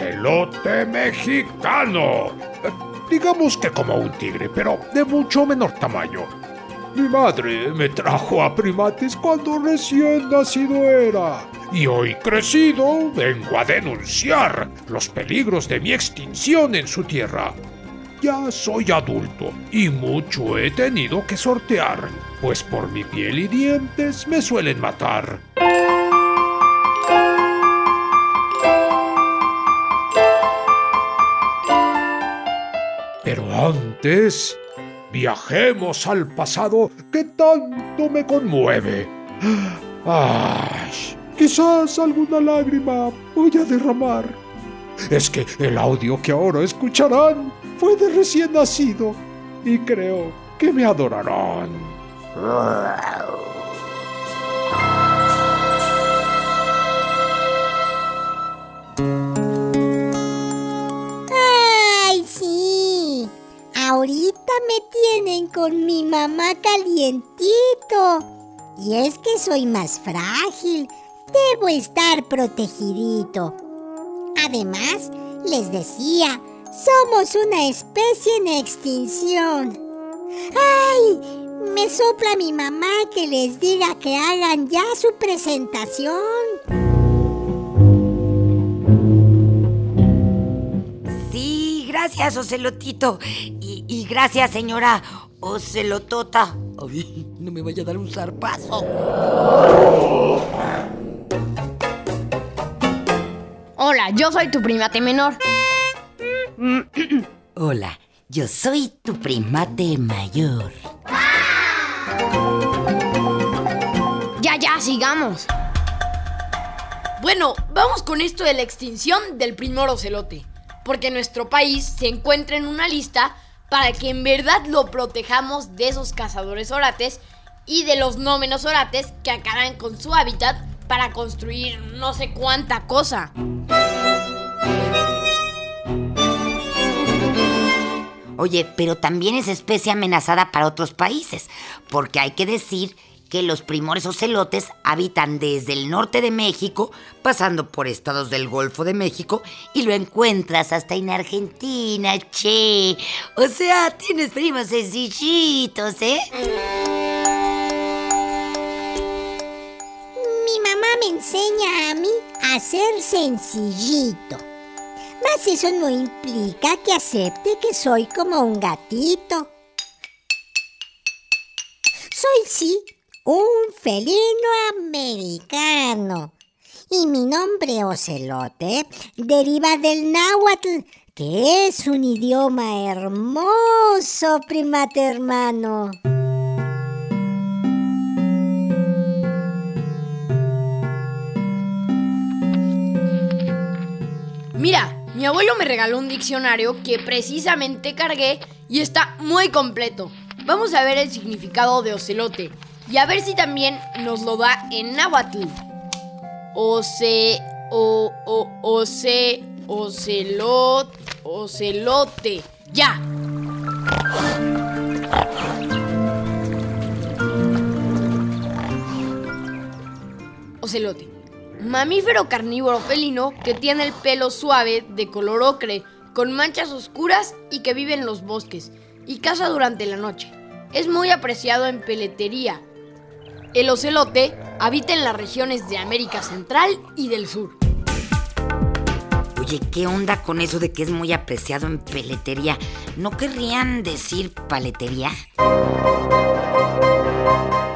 Un ocelote mexicano. Eh, Digamos que como un tigre, pero de mucho menor tamaño. Mi madre me trajo a primates cuando recién nacido era. Y hoy crecido, vengo a denunciar los peligros de mi extinción en su tierra. Ya soy adulto y mucho he tenido que sortear, pues por mi piel y dientes me suelen matar. Pero antes, viajemos al pasado que tanto me conmueve. Ay, quizás alguna lágrima voy a derramar. Es que el audio que ahora escucharán fue de recién nacido y creo que me adorarán. Ahorita me tienen con mi mamá calientito. Y es que soy más frágil. Debo estar protegidito. Además, les decía, somos una especie en extinción. ¡Ay! Me sopla mi mamá que les diga que hagan ya su presentación. Sí, gracias, Ocelotito. Y, gracias, señora Ocelotota. Ay, no me vaya a dar un zarpazo. Hola, yo soy tu primate menor. Hola, yo soy tu primate mayor. Ya, ya, sigamos. Bueno, vamos con esto de la extinción del primor ocelote. Porque nuestro país se encuentra en una lista para que en verdad lo protejamos de esos cazadores orates y de los no menos orates que acaban con su hábitat para construir no sé cuánta cosa. Oye, pero también es especie amenazada para otros países, porque hay que decir que los primores ocelotes habitan desde el norte de México, pasando por estados del Golfo de México, y lo encuentras hasta en Argentina, che. O sea, tienes primos sencillitos, ¿eh? Mi mamá me enseña a mí a ser sencillito. Mas eso no implica que acepte que soy como un gatito. Soy sí un felino americano. Y mi nombre ocelote deriva del náhuatl, que es un idioma hermoso, primate hermano. Mira, mi abuelo me regaló un diccionario que precisamente cargué y está muy completo. Vamos a ver el significado de ocelote y a ver si también nos lo da en náhuatl. Oce, o, o, oce, ocelot, ocelote. Ya. Ocelote. Mamífero carnívoro felino que tiene el pelo suave de color ocre, con manchas oscuras y que vive en los bosques y caza durante la noche. Es muy apreciado en peletería. El ocelote habita en las regiones de América Central y del Sur. Oye, ¿qué onda con eso de que es muy apreciado en peletería? ¿No querrían decir paletería?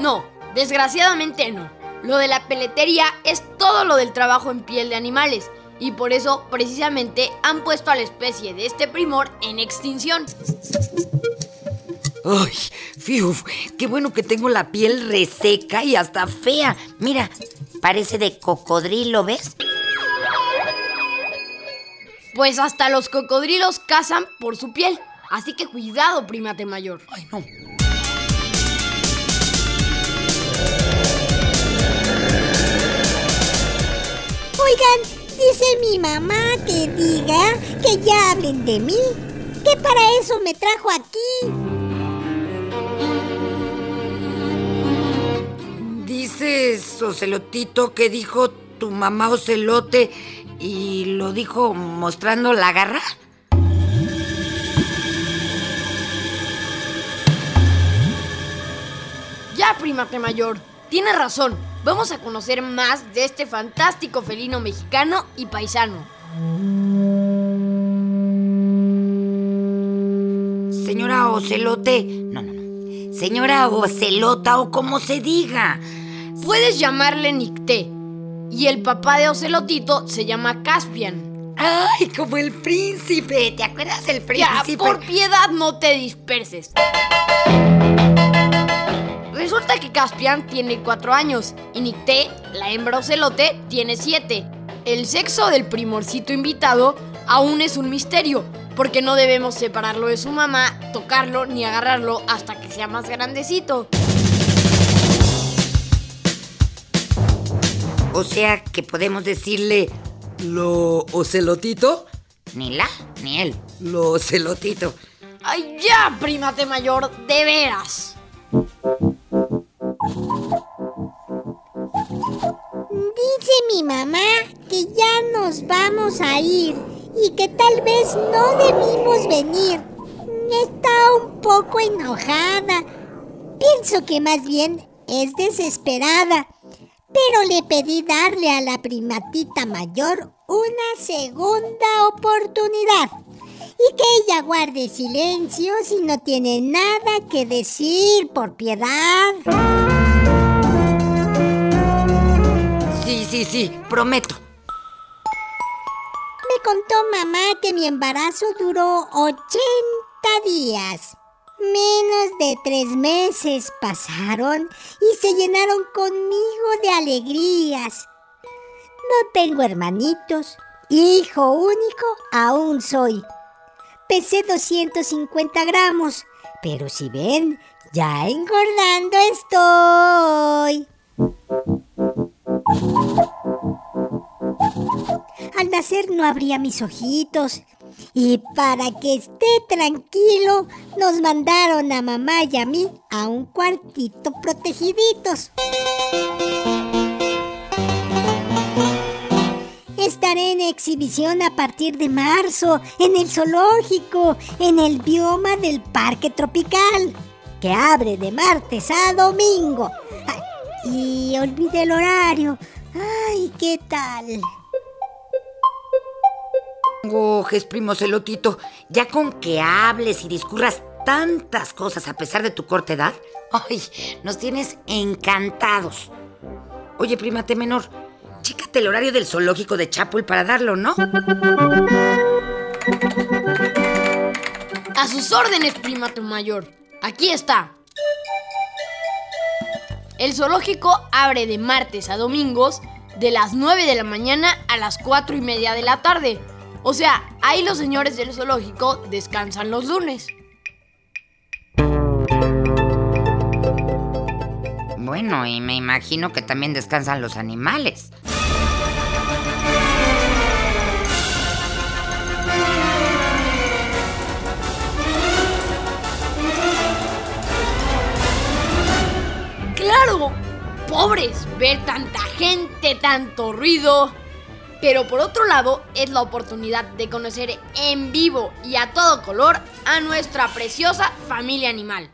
No, desgraciadamente no. Lo de la peletería es todo lo del trabajo en piel de animales y por eso precisamente han puesto a la especie de este primor en extinción. Ay, fiu, qué bueno que tengo la piel reseca y hasta fea. Mira, parece de cocodrilo, ¿ves? Pues hasta los cocodrilos cazan por su piel. Así que cuidado, primate mayor. Ay, no. Oigan, dice mi mamá que diga que ya hablen de mí, que para eso me trajo aquí. Dices, Ocelotito, que dijo tu mamá Ocelote y lo dijo mostrando la garra. Ya, primate mayor, tiene razón. Vamos a conocer más de este fantástico felino mexicano y paisano. Señora Ocelote. No, no, no. Señora Ocelota o como se diga. Puedes llamarle Nicté. Y el papá de Ocelotito se llama Caspian. Ay, como el príncipe. ¿Te acuerdas del Ya, príncipe? por piedad no te disperses. Resulta que Caspian tiene cuatro años y Nicté, la hembra ocelote, tiene siete. El sexo del primorcito invitado aún es un misterio, porque no debemos separarlo de su mamá, tocarlo ni agarrarlo hasta que sea más grandecito. O sea que podemos decirle lo Ocelotito. Ni la, ni él. Lo Ocelotito. ¡Ay, ya, primate mayor! ¡De veras! Dice mi mamá que ya nos vamos a ir y que tal vez no debimos venir. Está un poco enojada. Pienso que más bien es desesperada. Pero le pedí darle a la primatita mayor una segunda oportunidad. Y que ella guarde silencio si no tiene nada que decir por piedad. Sí, sí, sí, prometo. Me contó mamá que mi embarazo duró 80 días. Menos de tres meses pasaron y se llenaron conmigo de alegrías. No tengo hermanitos. Hijo único aún soy. Pesé 250 gramos, pero si ven, ya engordando estoy. Al nacer no abría mis ojitos. Y para que esté tranquilo, nos mandaron a mamá y a mí a un cuartito protegiditos. Estaré en exhibición a partir de marzo, en el zoológico, en el bioma del Parque Tropical, que abre de martes a domingo. Y olvidé el horario. Ay, ¿qué tal? Gojes, primo Celotito, ya con que hables y discurras tantas cosas a pesar de tu corta edad, ay, nos tienes encantados. Oye, primate menor, chécate el horario del zoológico de Chapul para darlo, ¿no? A sus órdenes, primate mayor. Aquí está. El zoológico abre de martes a domingos de las 9 de la mañana a las 4 y media de la tarde. O sea, ahí los señores del zoológico descansan los lunes. Bueno, y me imagino que también descansan los animales. ¡Claro! Pobres, ver tanta gente, tanto ruido. Pero por otro lado, es la oportunidad de conocer en vivo y a todo color a nuestra preciosa familia animal.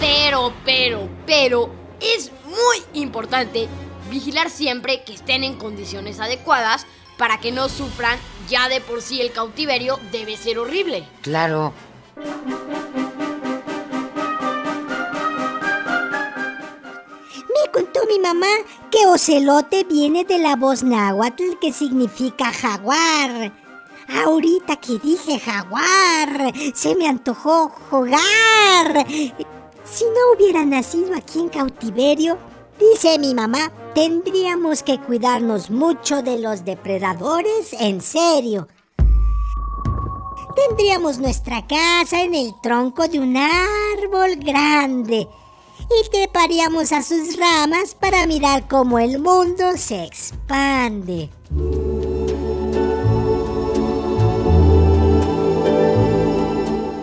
Pero, pero, pero, es muy importante vigilar siempre que estén en condiciones adecuadas para que no sufran, ya de por sí el cautiverio debe ser horrible. Claro. Contó mi mamá que ocelote viene de la voz náhuatl que significa jaguar. Ahorita que dije jaguar, se me antojó jugar. Si no hubiera nacido aquí en cautiverio, dice mi mamá, tendríamos que cuidarnos mucho de los depredadores en serio. Tendríamos nuestra casa en el tronco de un árbol grande y treparíamos a sus ramas para mirar cómo el mundo se expande.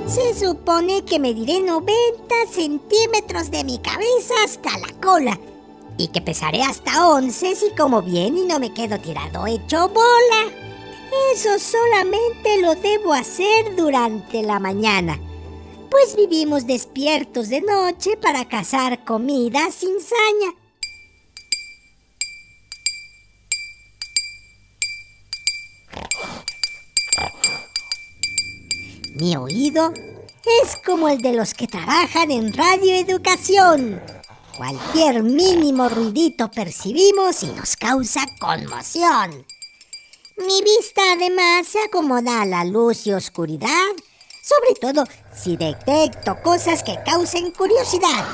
Se supone que mediré 90 centímetros de mi cabeza hasta la cola y que pesaré hasta 11 si como bien y no me quedo tirado hecho bola. Eso solamente lo debo hacer durante la mañana, pues vivimos despiertos de noche para cazar comida sin saña. Mi oído es como el de los que trabajan en radioeducación. Cualquier mínimo ruidito percibimos y nos causa conmoción. Mi vista además se acomoda a la luz y oscuridad, sobre todo si detecto cosas que causen curiosidad.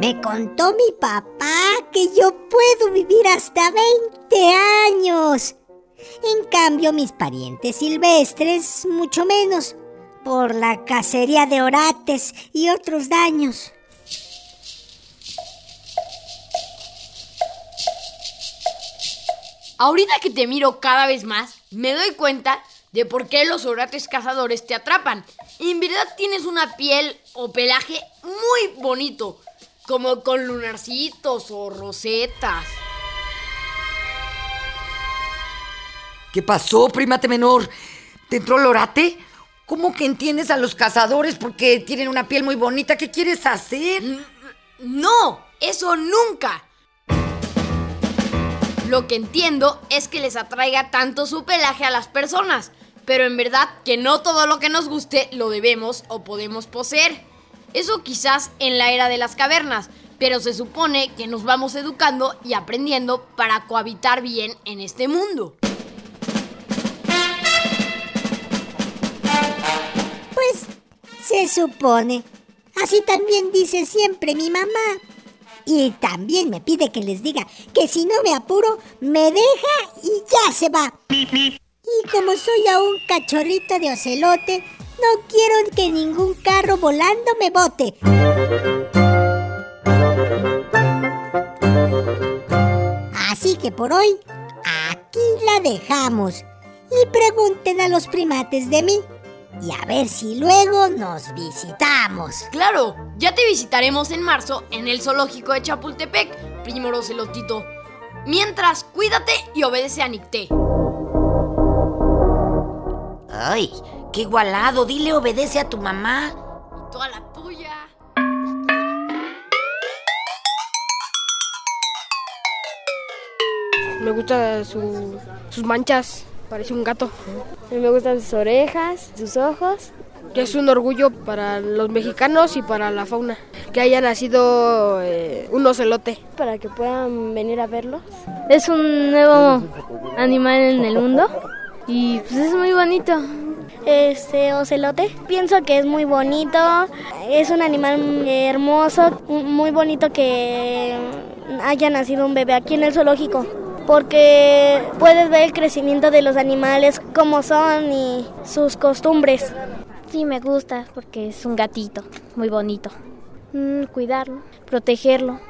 Me contó mi papá que yo puedo vivir hasta 20 años. En cambio, mis parientes silvestres, mucho menos, por la cacería de orates y otros daños. Ahorita que te miro cada vez más, me doy cuenta de por qué los orates cazadores te atrapan. En verdad tienes una piel o pelaje muy bonito, como con lunarcitos o rosetas. ¿Qué pasó, primate menor? ¿Te entró el orate? ¿Cómo que entiendes a los cazadores porque tienen una piel muy bonita? ¿Qué quieres hacer? No, eso nunca. Lo que entiendo es que les atraiga tanto su pelaje a las personas, pero en verdad que no todo lo que nos guste lo debemos o podemos poseer. Eso quizás en la era de las cavernas, pero se supone que nos vamos educando y aprendiendo para cohabitar bien en este mundo. Pues se supone. Así también dice siempre mi mamá. Y también me pide que les diga que si no me apuro, me deja y ya se va. Y como soy aún cachorrito de ocelote, no quiero que ningún carro volando me bote. Así que por hoy, aquí la dejamos. Y pregunten a los primates de mí. Y a ver si luego nos visitamos. Claro, ya te visitaremos en marzo en el zoológico de Chapultepec, primero celotito. Mientras, cuídate y obedece a Nicté. Ay, qué igualado. Dile obedece a tu mamá. Y toda la tuya. Me gustan su- sus manchas, parece un gato. Me gustan sus orejas, sus ojos. Es un orgullo para los mexicanos y para la fauna que haya nacido eh, un ocelote. Para que puedan venir a verlos. Es un nuevo animal en el mundo y pues es muy bonito. Este ocelote, pienso que es muy bonito, es un animal hermoso, muy bonito que haya nacido un bebé aquí en el zoológico, porque puedes ver el crecimiento de los animales, cómo son y sus costumbres. Sí, me gusta porque es un gatito muy bonito. Mm, cuidarlo, protegerlo.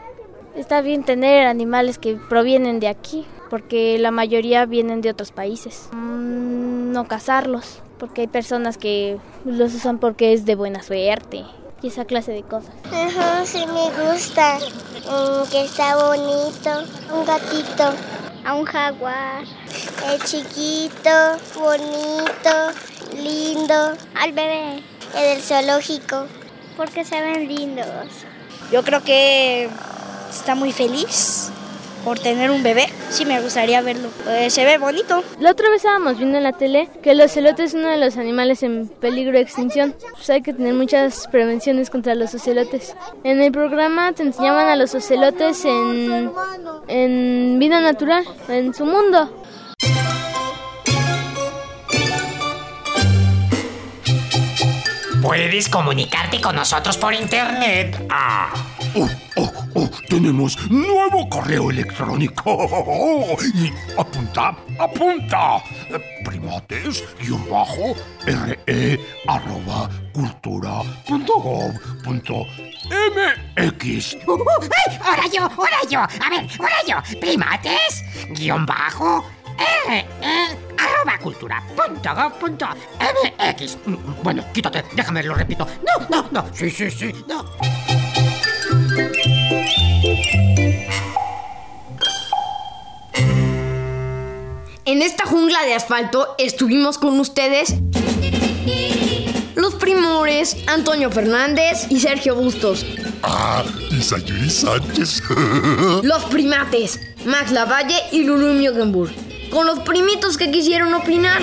Está bien tener animales que provienen de aquí, porque la mayoría vienen de otros países. Mm, no cazarlos, porque hay personas que los usan porque es de buena suerte y esa clase de cosas. Ajá, sí me gusta, mm, que está bonito, un gatito, a un jaguar, es chiquito, bonito, lindo, al bebé, el del zoológico, porque se ven lindos. Yo creo que está muy feliz por tener un bebé. Sí me gustaría verlo. Pues se ve bonito. La otra vez estábamos viendo en la tele que el ocelote es uno de los animales en peligro de extinción. Pues hay que tener muchas prevenciones contra los ocelotes. En el programa te enseñaban a los ocelotes en, en vida natural, en su mundo. Puedes comunicarte con nosotros por internet. Ah. Oh, oh, oh, tenemos nuevo correo electrónico. Y apunta, apunta. Primates, guion bajo, re, arroba, cultura, punto gov, punto mx. Uh, uh, ¡Ay! ¡Ahora yo! ¡Ahora yo! A ver, ahora yo. Primates, guion bajo, R, E, arroba cultura, punto gov, punto MX. Bueno, quítate, déjame, lo repito. No, no, no. Sí, sí, sí, no. En esta jungla de asfalto estuvimos con ustedes los primores Antonio Fernández y Sergio Bustos. Ah, y Sayuri Sánchez. Los primates Max Lavalle y Lulu Miogenburg. Con los primitos que quisieron opinar.